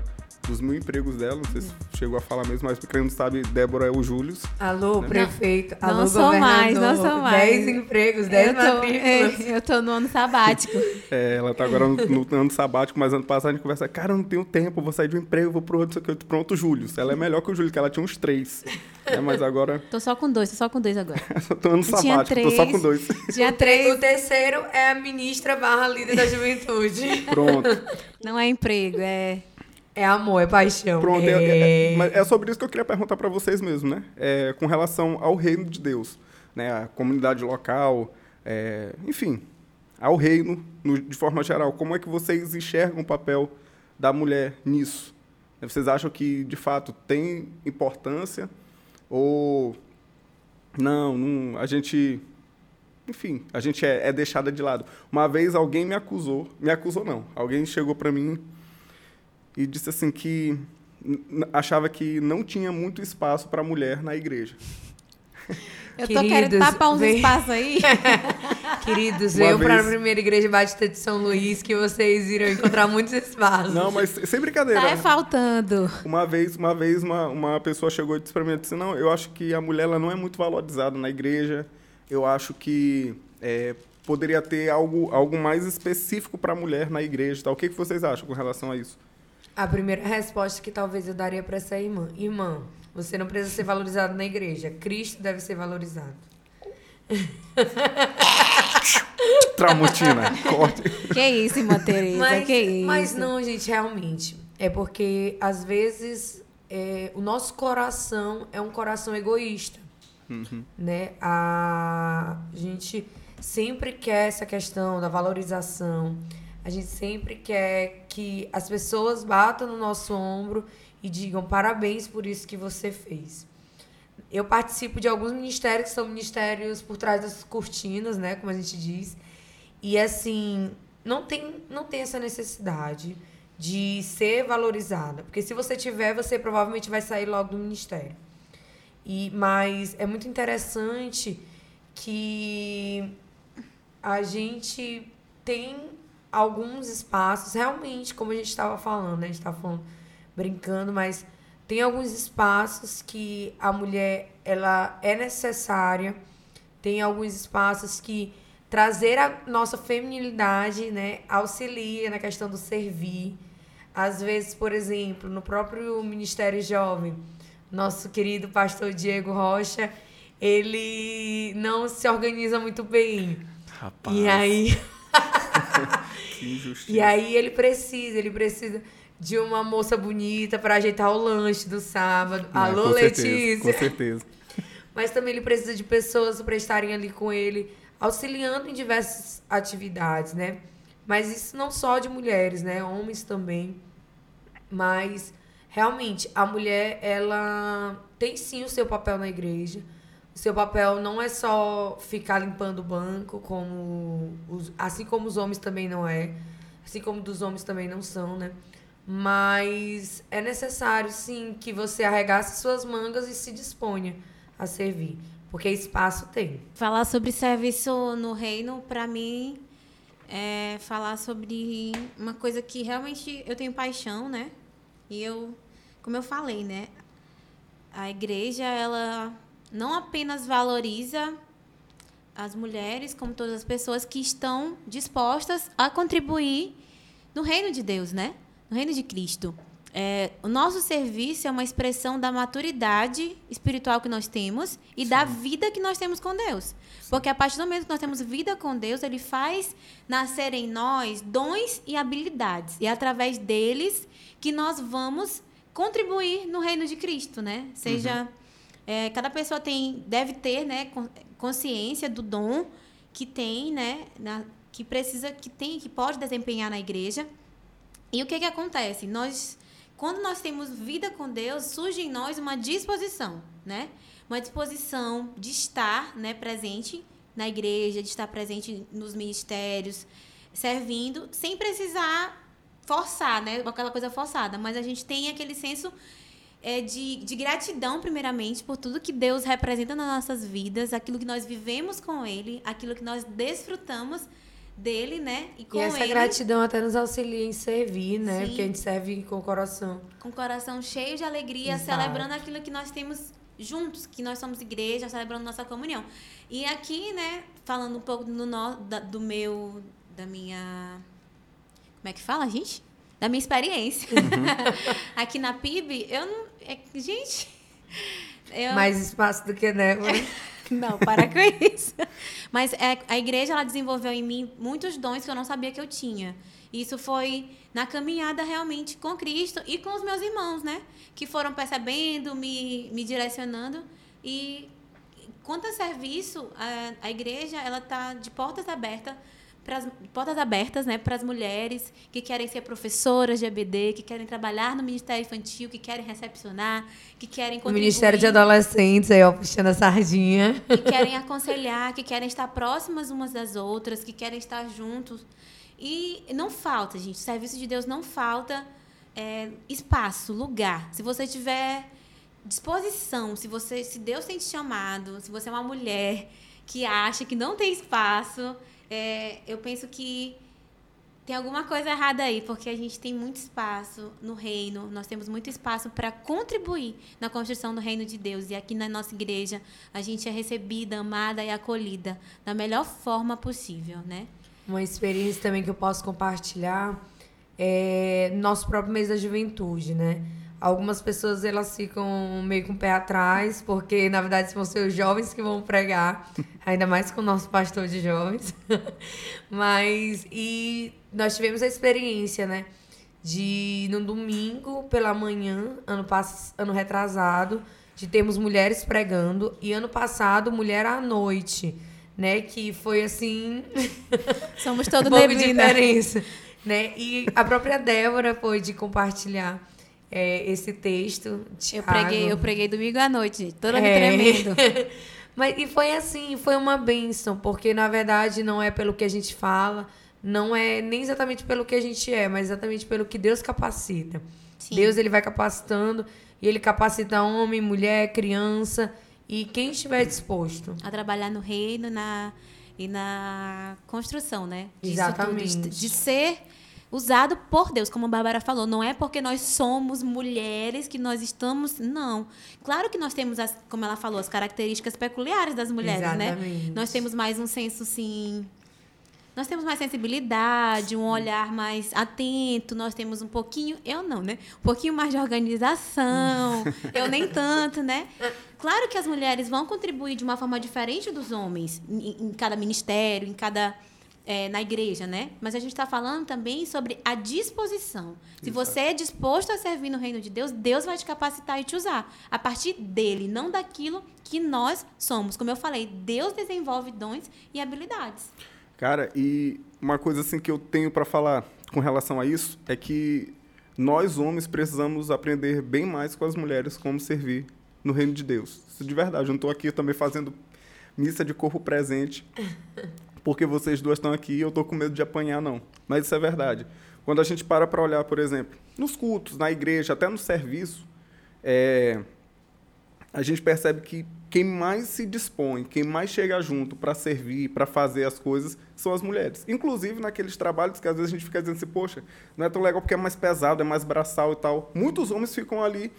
dos mil empregos dela, não sei se chegou a falar mesmo, mas pra quem não sabe, Débora é o Július. Alô, prefeito. não Alô, sou governador. mais, não sou mais. Dez empregos, dez eu tô, matrículas. é, eu tô no ano sabático. É, ela tá agora no, no ano sabático, mas ano passado a gente conversa, cara, eu não tenho tempo, eu vou sair de um emprego, vou pro outro, não sei o que. pronto, Július. Ela é melhor que o Júlio, que ela tinha uns três. né? Mas agora, Tô só com dois, tô só com dois agora. eu tô no ano Eu tinha sabático, tô só três. com dois. Tinha O três, terceiro é a ministra barra líder da juventude. Pronto. não é emprego, é... É amor, é paixão. Pronto, é, é... é- mas é sobre isso que eu queria perguntar para vocês mesmo, né? É, com relação ao reino de Deus, né? A comunidade local, é, enfim, ao reino no- de forma geral. Como é que vocês enxergam o papel da mulher nisso? Vocês acham que de fato tem importância ou não? não a gente, enfim, a gente é, é deixada de lado. Uma vez alguém me acusou, me acusou não, alguém chegou para mim e disse assim que achava que não tinha muito espaço para mulher na igreja. Eu tô Queridos, querendo tapar uns vem- espaços aí. Queridos, Uma venham para a vez- primeira igreja Batista de São Luís que vocês irão encontrar muitos espaços. Não, mas sem brincadeira. Tá é faltando. Uma vez, uma vez uma, uma pessoa chegou e disse para mim, eu disse, não, eu acho que a mulher ela não é muito valorizada na igreja. Eu acho que é, poderia ter algo, algo mais específico para a mulher na igreja. Tal. O que, que vocês acham com relação a isso? A primeira resposta que talvez eu daria para essa irmã. Irmã, você não precisa ser valorizado na igreja. Cristo deve ser valorizado. Tramutina, corte. Que isso, irmã Tereza, Mas, que isso. mas não, gente, realmente. É porque, às vezes, é, o nosso coração é um coração egoísta. Né? A gente sempre quer essa questão da valorização. A gente sempre quer que as pessoas batam no nosso ombro e digam parabéns por isso que você fez. Eu participo de alguns ministérios que são ministérios por trás das cortinas, né? Como a gente diz. E assim, não tem, não tem essa necessidade de ser valorizada. Porque se você tiver, você provavelmente vai sair logo do ministério. E, mas é muito interessante que a gente tem alguns espaços, realmente, como a gente estava falando, né? a gente estava falando, brincando, mas tem alguns espaços que a mulher ela é necessária, tem alguns espaços que trazer a nossa feminilidade, né, auxilia na questão do servir. Às vezes, por exemplo, no próprio Ministério Jovem, nosso querido pastor Diego Rocha, ele não se organiza muito bem. Rapaz. E aí. que injustiça. E aí ele precisa, ele precisa de uma moça bonita para ajeitar o lanche do sábado. Não, Alô, com Letícia. Certeza, com certeza. Mas também ele precisa de pessoas para estarem ali com ele, auxiliando em diversas atividades, né? Mas isso não só de mulheres, né? Homens também. Mas realmente a mulher ela tem sim o seu papel na igreja. Seu papel não é só ficar limpando o banco, como os, assim como os homens também não é, assim como dos homens também não são, né? Mas é necessário sim que você arregace suas mangas e se disponha a servir, porque espaço tem. Falar sobre serviço no reino, para mim, é falar sobre uma coisa que realmente eu tenho paixão, né? E eu, como eu falei, né? A igreja, ela não apenas valoriza as mulheres, como todas as pessoas que estão dispostas a contribuir no reino de Deus, né? No reino de Cristo. É, o nosso serviço é uma expressão da maturidade espiritual que nós temos e Sim. da vida que nós temos com Deus. Porque a partir do momento que nós temos vida com Deus, Ele faz nascer em nós dons e habilidades. E é através deles que nós vamos contribuir no reino de Cristo, né? Seja. Uhum. É, cada pessoa tem, deve ter né, consciência do dom que tem, né? Na, que precisa, que tem, que pode desempenhar na igreja. E o que, que acontece? Nós quando nós temos vida com Deus, surge em nós uma disposição, né? Uma disposição de estar, né, presente na igreja, de estar presente nos ministérios, servindo, sem precisar forçar, né? Aquela coisa forçada. Mas a gente tem aquele senso é, de, de gratidão, primeiramente, por tudo que Deus representa nas nossas vidas, aquilo que nós vivemos com Ele, aquilo que nós desfrutamos dele, né? E com e essa ele, gratidão até nos auxilia em servir, né? Sim. Porque a gente serve com o coração. Com o coração cheio de alegria, Exato. celebrando aquilo que nós temos juntos, que nós somos igreja, celebrando nossa comunhão. E aqui, né, falando um pouco do, no, da, do meu, da minha. Como é que fala, gente? Da minha experiência. Uhum. aqui na PIB, eu não. É, gente. Eu, Mais espaço do que Débora. Não, para com isso. Mas é, a igreja ela desenvolveu em mim muitos dons que eu não sabia que eu tinha. Isso foi na caminhada realmente com Cristo e com os meus irmãos, né? Que foram percebendo, me, me direcionando. E quanto a serviço, a, a igreja ela está de portas abertas pras, portas abertas né, para as mulheres que querem ser professoras de ABD, que querem trabalhar no Ministério Infantil, que querem recepcionar, que querem contribuir. O Ministério de Adolescentes, aí, ó, puxando a sardinha. Que querem aconselhar, que querem estar próximas umas das outras, que querem estar juntos. E não falta, gente. O serviço de Deus não falta é, espaço, lugar. Se você tiver disposição, se você, se Deus tem te chamado, se você é uma mulher que acha que não tem espaço, é, eu penso que tem alguma coisa errada aí, porque a gente tem muito espaço no reino, nós temos muito espaço para contribuir na construção do reino de Deus. E aqui na nossa igreja, a gente é recebida, amada e acolhida da melhor forma possível, né? Uma experiência também que eu posso compartilhar é nosso próprio mês da juventude, né? Algumas pessoas elas ficam meio com o pé atrás, porque na verdade vão ser os jovens que vão pregar, ainda mais com o nosso pastor de jovens. Mas e nós tivemos a experiência, né, de no domingo pela manhã, ano pass ano retrasado, de termos mulheres pregando e ano passado mulher à noite, né, que foi assim somos todo um pouco neblina. diferença, né? E a própria Débora foi de compartilhar é, esse texto. Eu preguei, eu preguei domingo à noite, gente, toda é. me tremendo. Mas, e foi assim, foi uma bênção, porque na verdade não é pelo que a gente fala, não é nem exatamente pelo que a gente é, mas exatamente pelo que Deus capacita. Sim. Deus ele vai capacitando e ele capacita homem, mulher, criança e quem estiver disposto a trabalhar no reino, na e na construção, né? Disso Exatamente. Tudo, de ser usado por Deus, como a Bárbara falou. Não é porque nós somos mulheres que nós estamos. Não. Claro que nós temos, as, como ela falou, as características peculiares das mulheres, né? Exatamente. né? Nós temos mais um senso, sim. Nós temos mais sensibilidade, um olhar mais atento, nós temos um pouquinho, eu não, né? Um pouquinho mais de organização, eu nem tanto, né? Claro que as mulheres vão contribuir de uma forma diferente dos homens, em, em cada ministério, em cada é, na igreja, né? Mas a gente está falando também sobre a disposição. Se você é disposto a servir no reino de Deus, Deus vai te capacitar e te usar. A partir dele, não daquilo que nós somos. Como eu falei, Deus desenvolve dons e habilidades. Cara, e uma coisa assim que eu tenho para falar com relação a isso é que nós homens precisamos aprender bem mais com as mulheres como servir no reino de Deus. Isso de verdade. Eu não estou aqui também fazendo missa de corpo presente porque vocês duas estão aqui e eu estou com medo de apanhar, não. Mas isso é verdade. Quando a gente para para olhar, por exemplo, nos cultos, na igreja, até no serviço, é, a gente percebe que quem mais se dispõe, quem mais chega junto para servir, para fazer as coisas, são as mulheres. Inclusive naqueles trabalhos que às vezes a gente fica dizendo assim, poxa, não é tão legal porque é mais pesado, é mais braçal e tal. Muitos homens ficam ali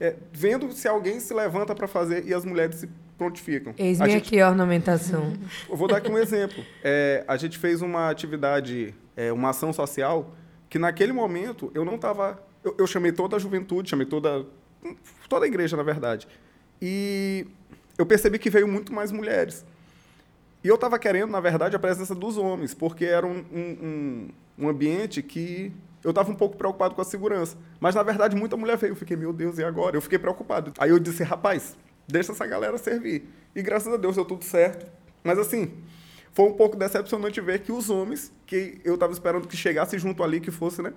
é, vendo se alguém se levanta para fazer e as mulheres se prontificam. Eis-me gente... aqui a ornamentação. Eu vou dar aqui um exemplo. É, a gente fez uma atividade, é, uma ação social, que naquele momento eu não estava... Eu, eu, chamei toda a juventude, chamei toda, toda a igreja, na verdade. E eu percebi que veio muito mais mulheres. E eu estava querendo, na verdade, a presença dos homens, porque era um, um, um ambiente que eu estava um pouco preocupado com a segurança. Mas, na verdade, muita mulher veio. Eu fiquei, meu Deus, e agora? Eu fiquei preocupado. Aí eu disse, rapaz, deixa essa galera servir. E graças a Deus deu tudo certo. Mas, assim, foi um pouco decepcionante ver que os homens, que eu estava esperando que chegasse junto ali, que fosse, né?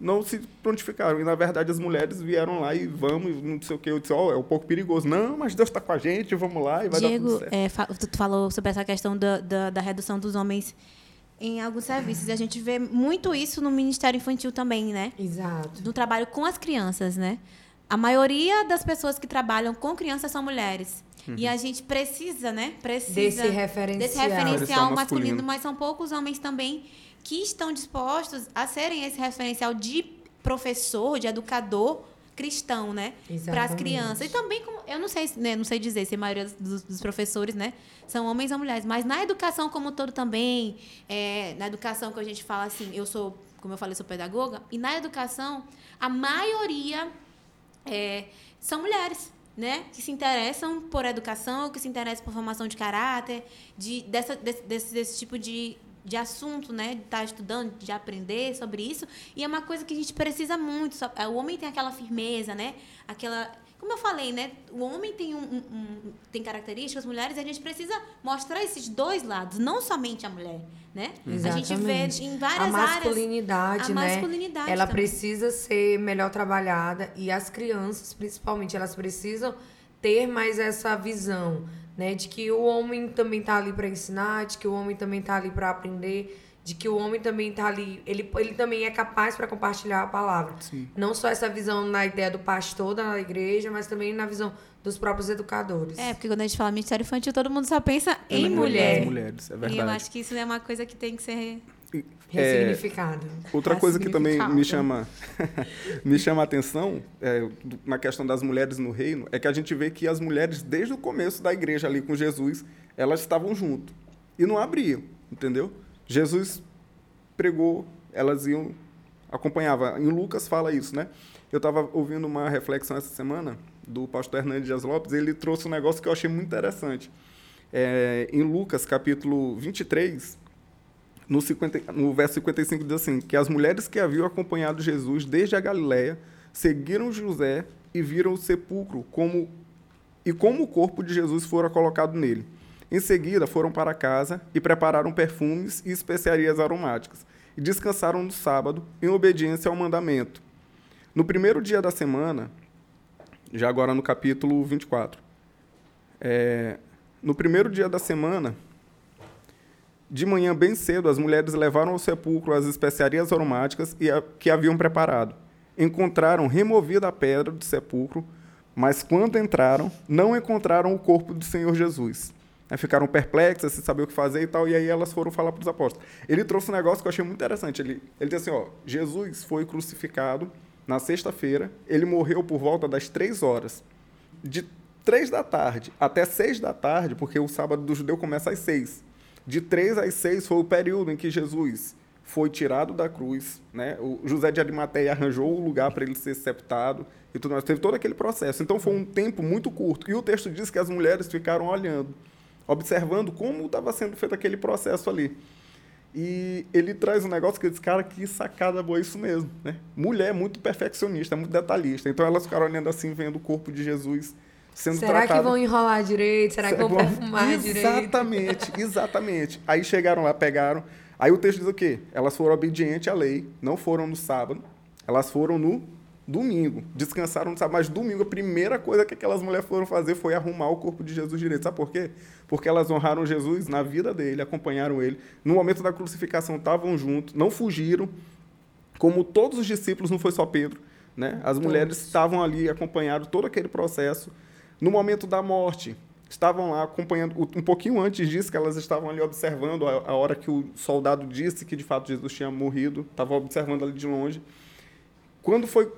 Não se prontificaram. E, na verdade, as mulheres vieram lá e vamos, não sei o quê. Eu disse, ó, oh, é um pouco perigoso. Não, mas Deus está com a gente, vamos lá e vai Diego, dar tudo certo. É, tu falou sobre essa questão da, da, da redução dos homens em alguns serviços. E a gente vê muito isso no Ministério Infantil também, né? Exato. No trabalho com as crianças, né? A maioria das pessoas que trabalham com crianças são mulheres. Uhum. E a gente precisa, né? Precisa desse referencial, desse referencial masculino. masculino, mas são poucos homens também que estão dispostos a serem esse referencial de professor, de educador cristão, né? Para as crianças. E também, como, eu não sei, né, não sei dizer se a maioria dos, dos, professores, né, são homens ou mulheres, mas na educação como um todo também, é, na educação que a gente fala assim, eu sou, como eu falei, sou pedagoga, e na educação, a maioria é, são mulheres. Né, que se interessam por educação, que se interessam por formação de caráter, de, dessa, desse, desse, desse tipo de, de assunto, né? De estar tá estudando, de aprender sobre isso. E é uma coisa que a gente precisa muito. É, o homem tem aquela firmeza, né? Aquela. Como eu falei, né? O homem tem, um, um, um tem características, mulheres, e a gente precisa mostrar esses dois lados, não somente a mulher, né? Exatamente. A gente vê em várias a masculinidade, áreas. A né? masculinidade. Ela também. precisa ser melhor trabalhada e as crianças, principalmente, elas precisam ter mais essa visão né? De que o homem também tá ali para ensinar, de que o homem também tá ali para aprender, de que o homem também tá ali, ele, ele também é capaz para compartilhar a palavra. Sim. Não só essa visão na ideia do pastor da igreja, mas também na visão dos próprios educadores. É, porque quando a gente fala ministério infantil, todo mundo só pensa em, em mulher. mulheres, é verdade. E eu acho que isso é uma coisa que tem que ser Ressignificado. É, outra coisa que também me chama, me chama a atenção é, na questão das mulheres no reino é que a gente vê que as mulheres, desde o começo da igreja ali com Jesus, elas estavam junto e não abriam, entendeu? Jesus pregou, elas iam, acompanhava. Em Lucas fala isso, né? Eu estava ouvindo uma reflexão essa semana do pastor Hernandes Dias Lopes, ele trouxe um negócio que eu achei muito interessante. É, em Lucas, capítulo 23, no, 50, no verso 55 diz assim: que as mulheres que haviam acompanhado Jesus desde a Galiléia seguiram José e viram o sepulcro como e como o corpo de Jesus fora colocado nele. Em seguida, foram para casa e prepararam perfumes e especiarias aromáticas, e descansaram no sábado, em obediência ao mandamento. No primeiro dia da semana, já agora no capítulo 24, é, no primeiro dia da semana, de manhã bem cedo, as mulheres levaram ao sepulcro as especiarias aromáticas que haviam preparado. Encontraram removida a pedra do sepulcro, mas quando entraram, não encontraram o corpo do Senhor Jesus. Aí ficaram perplexas, sem saber o que fazer e tal, e aí elas foram falar para os apóstolos. Ele trouxe um negócio que eu achei muito interessante. Ele, ele disse assim: ó, Jesus foi crucificado na sexta-feira, ele morreu por volta das três horas. De três da tarde até seis da tarde, porque o sábado do judeu começa às seis. De três às seis foi o período em que Jesus foi tirado da cruz, né? O José de Arimateia arranjou o lugar para ele ser sepultado e tudo mais. Teve todo aquele processo. Então foi um tempo muito curto. E o texto diz que as mulheres ficaram olhando, observando como estava sendo feito aquele processo ali. E ele traz um negócio que eu disse, cara, que sacada boa, isso mesmo. Né? Mulher muito perfeccionista, muito detalhista. Então elas ficaram olhando assim, vendo o corpo de Jesus sendo Será tratado. que vão enrolar direito? Será, Será que vão perfumar exatamente, direito? Exatamente, exatamente. Aí chegaram lá, pegaram. Aí o texto diz o quê? Elas foram obedientes à lei, não foram no sábado, elas foram no domingo. Descansaram no sábado, mas domingo a primeira coisa que aquelas mulheres foram fazer foi arrumar o corpo de Jesus direito. Sabe por quê? Porque elas honraram Jesus na vida dele, acompanharam ele. No momento da crucificação estavam juntos, não fugiram. Como todos os discípulos, não foi só Pedro. Né? As mulheres estavam ali, acompanharam todo aquele processo. No momento da morte, estavam lá acompanhando, um pouquinho antes disso, que elas estavam ali observando a, a hora que o soldado disse que de fato Jesus tinha morrido, estavam observando ali de longe. Quando foi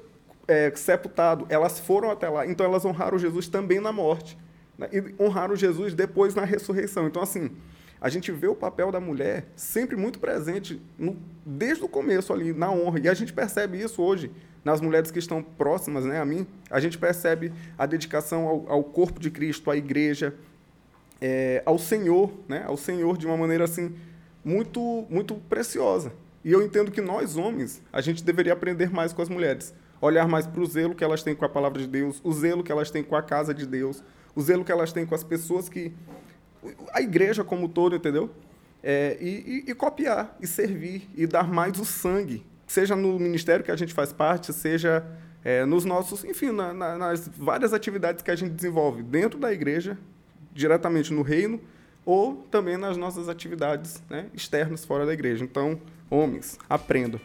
é, sepultado, elas foram até lá, então elas honraram Jesus também na morte, né? e honraram Jesus depois na ressurreição. Então, assim, a gente vê o papel da mulher sempre muito presente no, desde o começo ali, na honra, e a gente percebe isso hoje nas mulheres que estão próximas né, a mim, a gente percebe a dedicação ao, ao corpo de Cristo, à igreja, é, ao Senhor, né, ao Senhor de uma maneira assim muito, muito preciosa. E eu entendo que nós, homens, a gente deveria aprender mais com as mulheres. Olhar mais para o zelo que elas têm com a palavra de Deus, o zelo que elas têm com a casa de Deus, o zelo que elas têm com as pessoas que. a igreja como um todo, entendeu? É, e, e, e copiar, e servir, e dar mais o sangue seja no ministério que a gente faz parte, seja é, nos nossos, enfim, na, na, nas várias atividades que a gente desenvolve dentro da igreja, diretamente no reino, ou também nas nossas atividades né, externas fora da igreja. Então, homens, aprendam.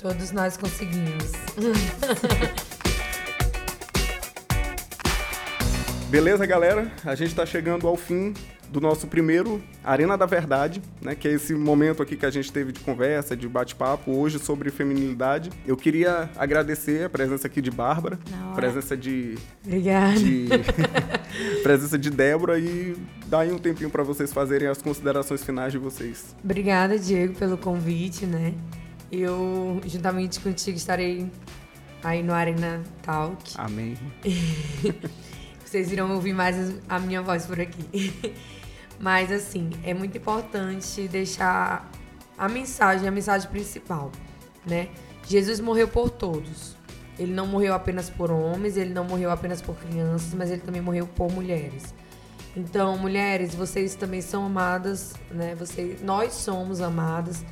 Todos nós conseguimos. Beleza, galera? A gente está chegando ao fim do nosso primeiro Arena da Verdade, né, que é esse momento aqui que a gente teve de conversa, de bate-papo hoje sobre feminilidade. Eu queria agradecer a presença aqui de Bárbara, presença de Obrigada. De, presença de Débora e dar aí um tempinho para vocês fazerem as considerações finais de vocês. Obrigada, Diego, pelo convite, né? Eu juntamente contigo estarei aí no Arena Talk. Amém. Vocês irão ouvir mais a minha voz por aqui. Mas assim, é muito importante deixar a mensagem, a mensagem principal, né? Jesus morreu por todos. Ele não morreu apenas por homens, ele não morreu apenas por crianças, mas ele também morreu por mulheres. Então, mulheres, vocês também são amadas, né? Vocês, nós somos amadas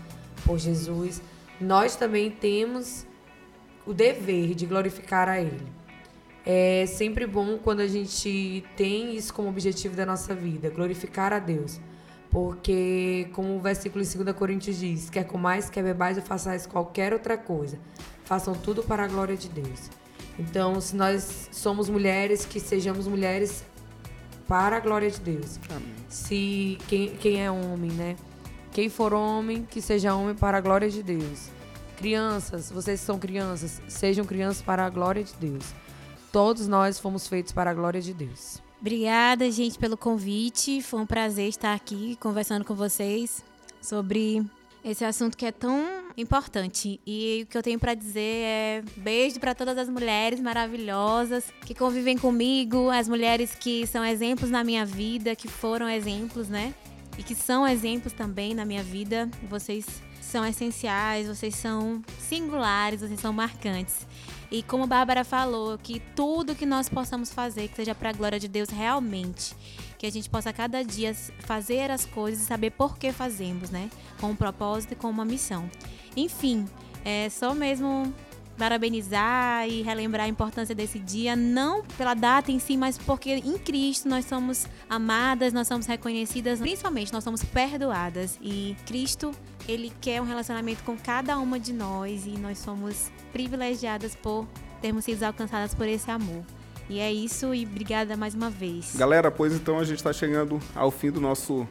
por Jesus. Nós também temos o dever de glorificar a ele. É sempre bom quando a gente tem isso como objetivo da nossa vida, glorificar a Deus. Porque, como o versículo em 2 Coríntios diz, quer comais, quer bebais ou façais qualquer outra coisa, façam tudo para a glória de Deus. Então, se nós somos mulheres, que sejamos mulheres para a glória de Deus. Amém. Se quem, quem é homem, né? Quem for homem, que seja homem para a glória de Deus. Crianças, vocês são crianças, sejam crianças para a glória de Deus. Todos nós fomos feitos para a glória de Deus. Obrigada, gente, pelo convite. Foi um prazer estar aqui conversando com vocês sobre esse assunto que é tão importante. E o que eu tenho para dizer é beijo para todas as mulheres maravilhosas que convivem comigo, as mulheres que são exemplos na minha vida, que foram exemplos, né? E que são exemplos também na minha vida. Vocês são essenciais, vocês são singulares, vocês são marcantes. E como a Bárbara falou, que tudo que nós possamos fazer, que seja para a glória de Deus realmente, que a gente possa cada dia fazer as coisas e saber por que fazemos, né? Com um propósito e com uma missão. Enfim, é só mesmo parabenizar e relembrar a importância desse dia, não pela data em si, mas porque em Cristo nós somos amadas, nós somos reconhecidas, principalmente nós somos perdoadas. E Cristo, Ele quer um relacionamento com cada uma de nós e nós somos privilegiadas por termos sido alcançadas por esse amor. E é isso e obrigada mais uma vez. Galera, pois então a gente está chegando ao fim do nosso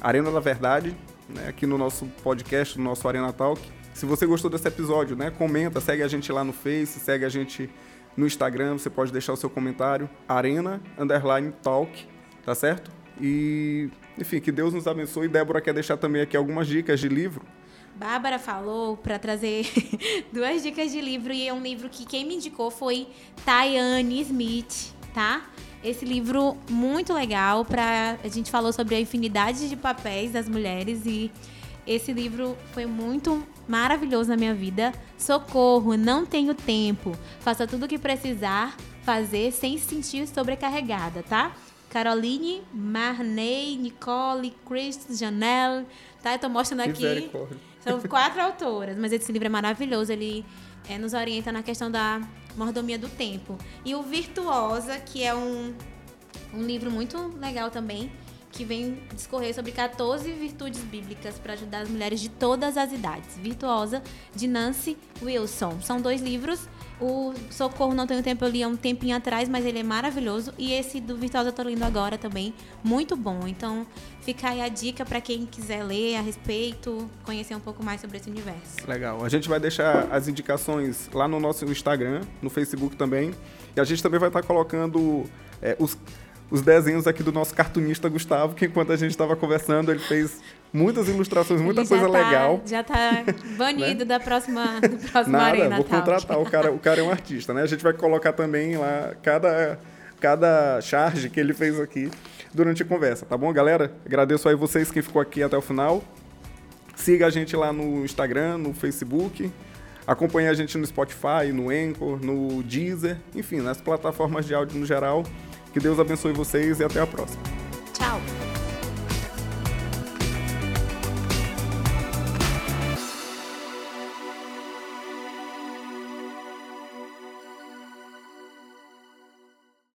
Arena da Verdade, né, aqui no nosso podcast, no nosso Arena Talk. Se você gostou desse episódio, né, comenta, segue a gente lá no Face, segue a gente no Instagram, você pode deixar o seu comentário, Arena Underline Talk, tá certo? E, enfim, que Deus nos abençoe. Débora quer deixar também aqui algumas dicas de livro. Bárbara falou para trazer duas dicas de livro e é um livro que quem me indicou foi Tayane Smith, tá? Esse livro muito legal para a gente falou sobre a infinidade de papéis das mulheres e esse livro foi muito maravilhoso na minha vida. Socorro, não tenho tempo. Faça tudo o que precisar fazer sem se sentir sobrecarregada, tá? Caroline, Marney, Nicole, Chris, Janelle, tá? Eu tô mostrando aqui. São quatro autoras, mas esse livro é maravilhoso. Ele é, nos orienta na questão da mordomia do tempo. E o Virtuosa, que é um, um livro muito legal também, que vem discorrer sobre 14 virtudes bíblicas para ajudar as mulheres de todas as idades. Virtuosa, de Nancy Wilson. São dois livros. O Socorro Não Tenho Tempo eu li há um tempinho atrás, mas ele é maravilhoso. E esse do Virtuosa eu tô lendo agora também. Muito bom. Então, fica aí a dica para quem quiser ler a respeito, conhecer um pouco mais sobre esse universo. Legal. A gente vai deixar as indicações lá no nosso Instagram, no Facebook também. E a gente também vai estar colocando é, os os desenhos aqui do nosso cartunista Gustavo, que enquanto a gente estava conversando, ele fez muitas ilustrações, muita coisa tá, legal. Já tá banido né? da próxima, do próximo Nada, Arena vou contratar, o cara, o cara é um artista, né? A gente vai colocar também lá cada, cada charge que ele fez aqui durante a conversa, tá bom, galera? Agradeço aí vocês que ficou aqui até o final. Siga a gente lá no Instagram, no Facebook. Acompanhe a gente no Spotify, no Anchor, no Deezer, enfim, nas plataformas de áudio no geral. Que Deus abençoe vocês e até a próxima. Tchau.